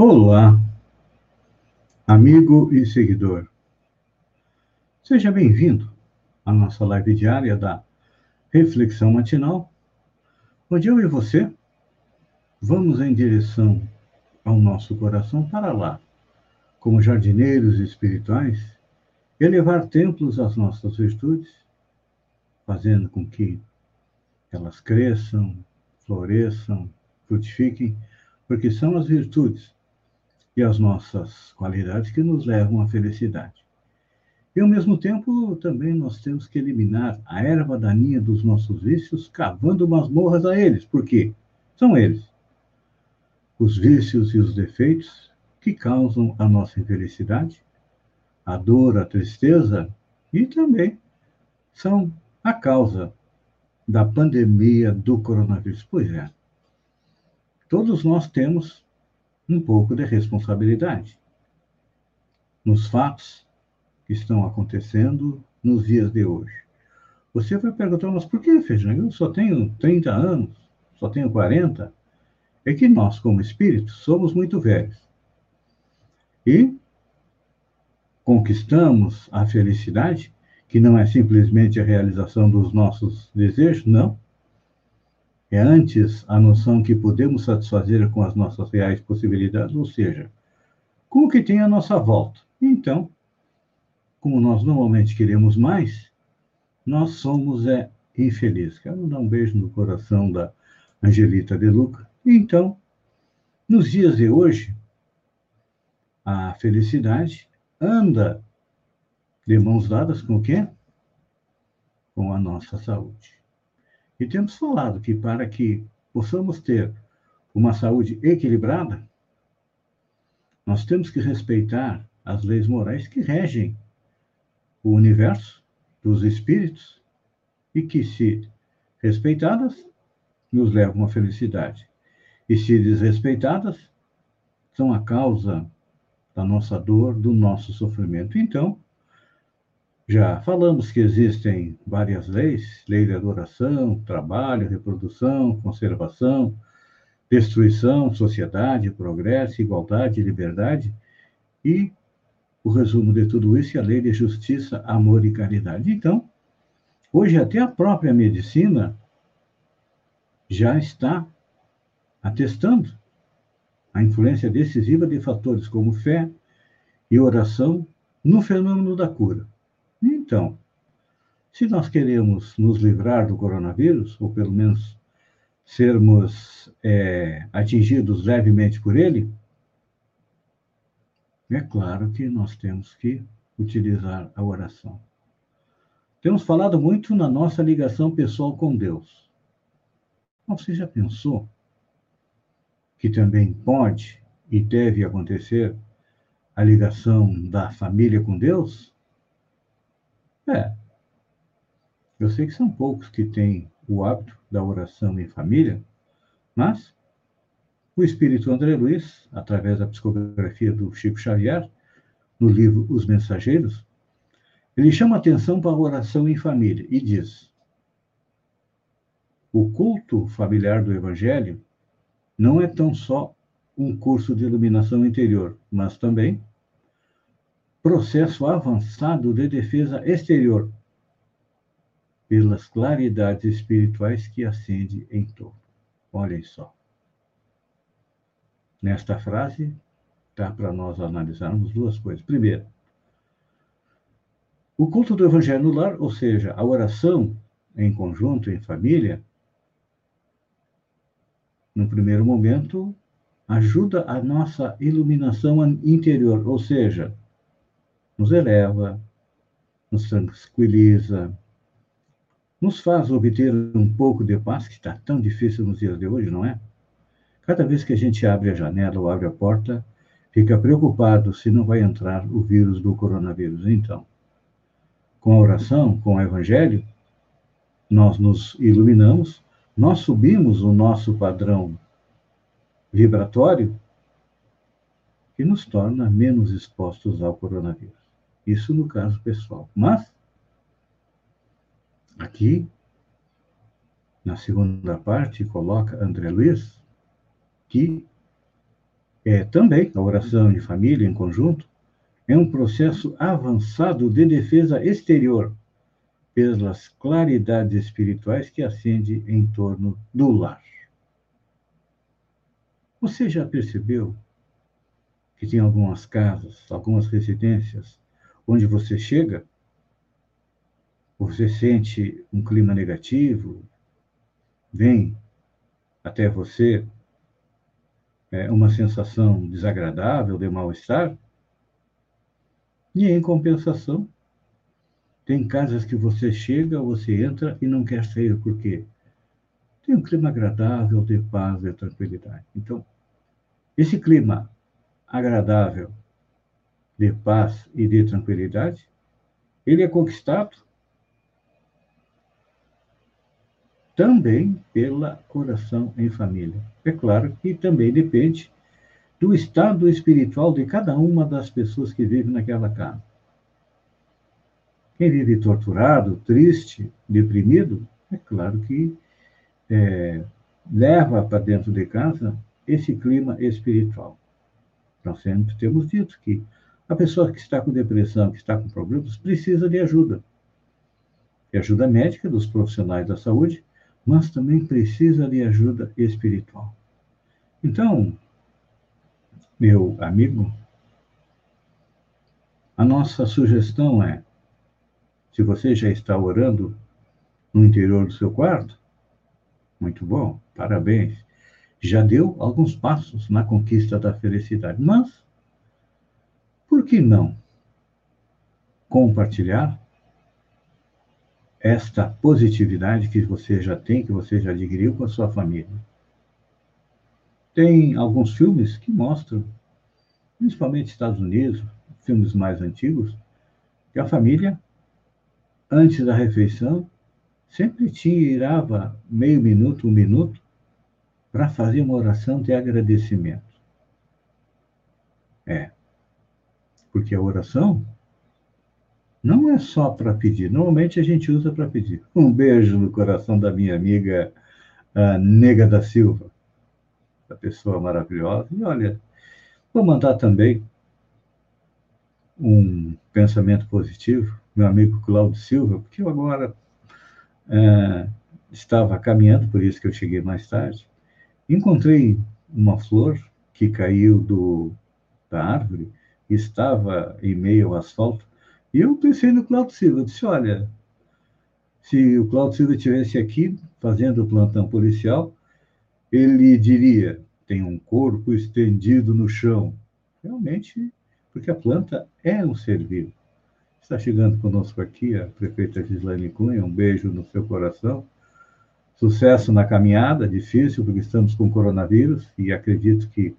Olá, amigo e seguidor. Seja bem-vindo à nossa live diária da Reflexão Matinal, onde eu e você vamos em direção ao nosso coração para lá, como jardineiros espirituais, elevar templos às nossas virtudes, fazendo com que elas cresçam, floresçam, frutifiquem, porque são as virtudes e as nossas qualidades que nos levam à felicidade. E, ao mesmo tempo, também nós temos que eliminar a erva daninha dos nossos vícios, cavando masmorras a eles, porque são eles, os vícios e os defeitos que causam a nossa infelicidade, a dor, a tristeza e também são a causa da pandemia do coronavírus. Pois é, todos nós temos um pouco de responsabilidade nos fatos que estão acontecendo nos dias de hoje. Você vai perguntar, mas por que, Feijão? Eu só tenho 30 anos, só tenho 40. É que nós, como espíritos, somos muito velhos. E conquistamos a felicidade, que não é simplesmente a realização dos nossos desejos, não é antes a noção que podemos satisfazer com as nossas reais possibilidades, ou seja, com o que tem à nossa volta. Então, como nós normalmente queremos mais, nós somos é, infelizes. Quero dar um beijo no coração da Angelita de Luca. Então, nos dias de hoje, a felicidade anda de mãos dadas com o quê? Com a nossa saúde. E temos falado que para que possamos ter uma saúde equilibrada, nós temos que respeitar as leis morais que regem o universo dos espíritos e que, se respeitadas, nos levam à felicidade. E se desrespeitadas, são a causa da nossa dor, do nosso sofrimento. Então, já falamos que existem várias leis: lei de adoração, trabalho, reprodução, conservação, destruição, sociedade, progresso, igualdade, liberdade. E o resumo de tudo isso é a lei de justiça, amor e caridade. Então, hoje até a própria medicina já está atestando a influência decisiva de fatores como fé e oração no fenômeno da cura. Então, se nós queremos nos livrar do coronavírus, ou pelo menos sermos é, atingidos levemente por ele, é claro que nós temos que utilizar a oração. Temos falado muito na nossa ligação pessoal com Deus. Você já pensou que também pode e deve acontecer a ligação da família com Deus? É. Eu sei que são poucos que têm o hábito da oração em família, mas o espírito André Luiz, através da psicografia do Chico Xavier, no livro Os Mensageiros, ele chama atenção para a oração em família e diz: o culto familiar do Evangelho não é tão só um curso de iluminação interior, mas também processo avançado de defesa exterior pelas claridades espirituais que acende em torno. Olhem só. Nesta frase, dá para nós analisarmos duas coisas. Primeiro, o culto do evangelho no lar, ou seja, a oração em conjunto, em família, no primeiro momento, ajuda a nossa iluminação interior, ou seja, nos eleva, nos tranquiliza, nos faz obter um pouco de paz, que está tão difícil nos dias de hoje, não é? Cada vez que a gente abre a janela ou abre a porta, fica preocupado se não vai entrar o vírus do coronavírus. Então, com a oração, com o evangelho, nós nos iluminamos, nós subimos o nosso padrão vibratório e nos torna menos expostos ao coronavírus. Isso no caso pessoal. Mas, aqui, na segunda parte, coloca André Luiz que É, também, a oração em família, em conjunto, é um processo avançado de defesa exterior pelas claridades espirituais que acende em torno do lar. Você já percebeu que tem algumas casas, algumas residências, onde você chega, você sente um clima negativo, vem até você é, uma sensação desagradável de mal-estar, e em compensação, tem casas que você chega, você entra e não quer sair, por quê? Tem um clima agradável de paz e tranquilidade. Então, esse clima agradável de paz e de tranquilidade, ele é conquistado também pela oração em família. É claro que também depende do estado espiritual de cada uma das pessoas que vivem naquela casa. Quem vive torturado, triste, deprimido, é claro que é, leva para dentro de casa esse clima espiritual. Nós sempre temos dito que a pessoa que está com depressão, que está com problemas, precisa de ajuda. De ajuda médica dos profissionais da saúde, mas também precisa de ajuda espiritual. Então, meu amigo, a nossa sugestão é: se você já está orando no interior do seu quarto, muito bom, parabéns. Já deu alguns passos na conquista da felicidade. Mas, por que não compartilhar esta positividade que você já tem, que você já adquiriu com a sua família? Tem alguns filmes que mostram, principalmente Estados Unidos, filmes mais antigos, que a família, antes da refeição, sempre tirava meio minuto, um minuto, para fazer uma oração de agradecimento. É. Porque a oração não é só para pedir. Normalmente a gente usa para pedir. Um beijo no coração da minha amiga Nega da Silva da pessoa maravilhosa. E olha, vou mandar também um pensamento positivo, meu amigo Cláudio Silva, porque eu agora é, estava caminhando, por isso que eu cheguei mais tarde, encontrei uma flor que caiu do, da árvore, estava em meio ao asfalto, e eu pensei no Cláudio Silva, disse, olha, se o Cláudio Silva estivesse aqui fazendo o plantão policial, ele diria: tem um corpo estendido no chão. Realmente, porque a planta é um ser vivo. Está chegando conosco aqui a prefeita Gislaine Cunha, um beijo no seu coração. Sucesso na caminhada, difícil, porque estamos com coronavírus e acredito que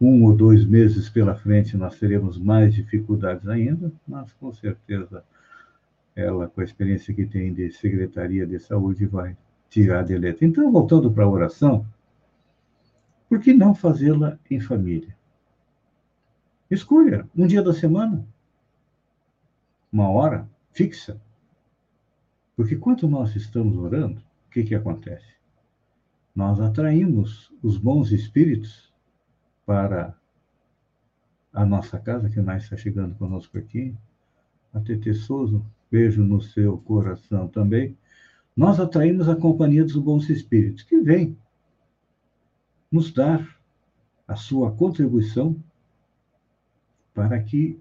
um ou dois meses pela frente nós teremos mais dificuldades ainda, mas com certeza ela, com a experiência que tem de Secretaria de Saúde, vai tirar de letra. Então, voltando para a oração, por que não fazê-la em família? Escolha um dia da semana, uma hora fixa. Porque quando nós estamos orando, o que, que acontece? Nós atraímos os bons espíritos para a nossa casa, que mais está chegando conosco aqui. A Tete Souza, beijo no seu coração também nós atraímos a companhia dos bons espíritos, que vem nos dar a sua contribuição para que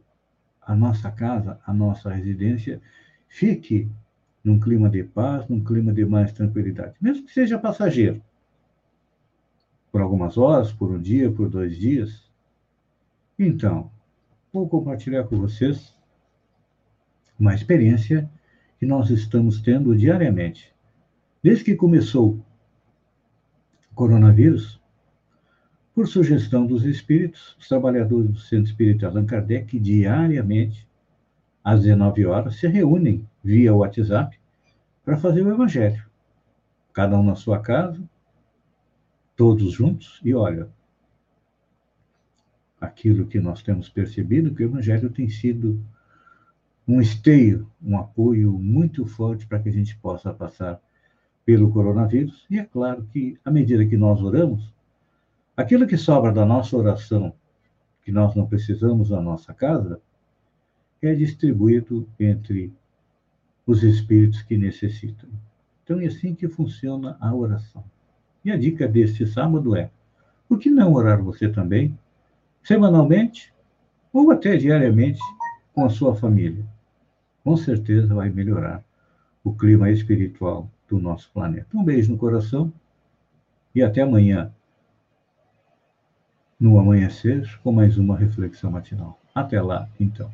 a nossa casa, a nossa residência, fique num clima de paz, num clima de mais tranquilidade, mesmo que seja passageiro. Por algumas horas, por um dia, por dois dias. Então, vou compartilhar com vocês uma experiência que nós estamos tendo diariamente. Desde que começou o coronavírus, por sugestão dos espíritos, os trabalhadores do Centro Espírita Allan Kardec, diariamente, às 19 horas, se reúnem via WhatsApp para fazer o Evangelho. Cada um na sua casa, todos juntos, e olha, aquilo que nós temos percebido, que o Evangelho tem sido um esteio, um apoio muito forte para que a gente possa passar pelo coronavírus. E é claro que, à medida que nós oramos, Aquilo que sobra da nossa oração, que nós não precisamos na nossa casa, é distribuído entre os espíritos que necessitam. Então é assim que funciona a oração. E a dica deste sábado é: por que não orar você também, semanalmente ou até diariamente com a sua família? Com certeza vai melhorar o clima espiritual do nosso planeta. Um beijo no coração e até amanhã, no amanhecer, com mais uma reflexão matinal. Até lá, então.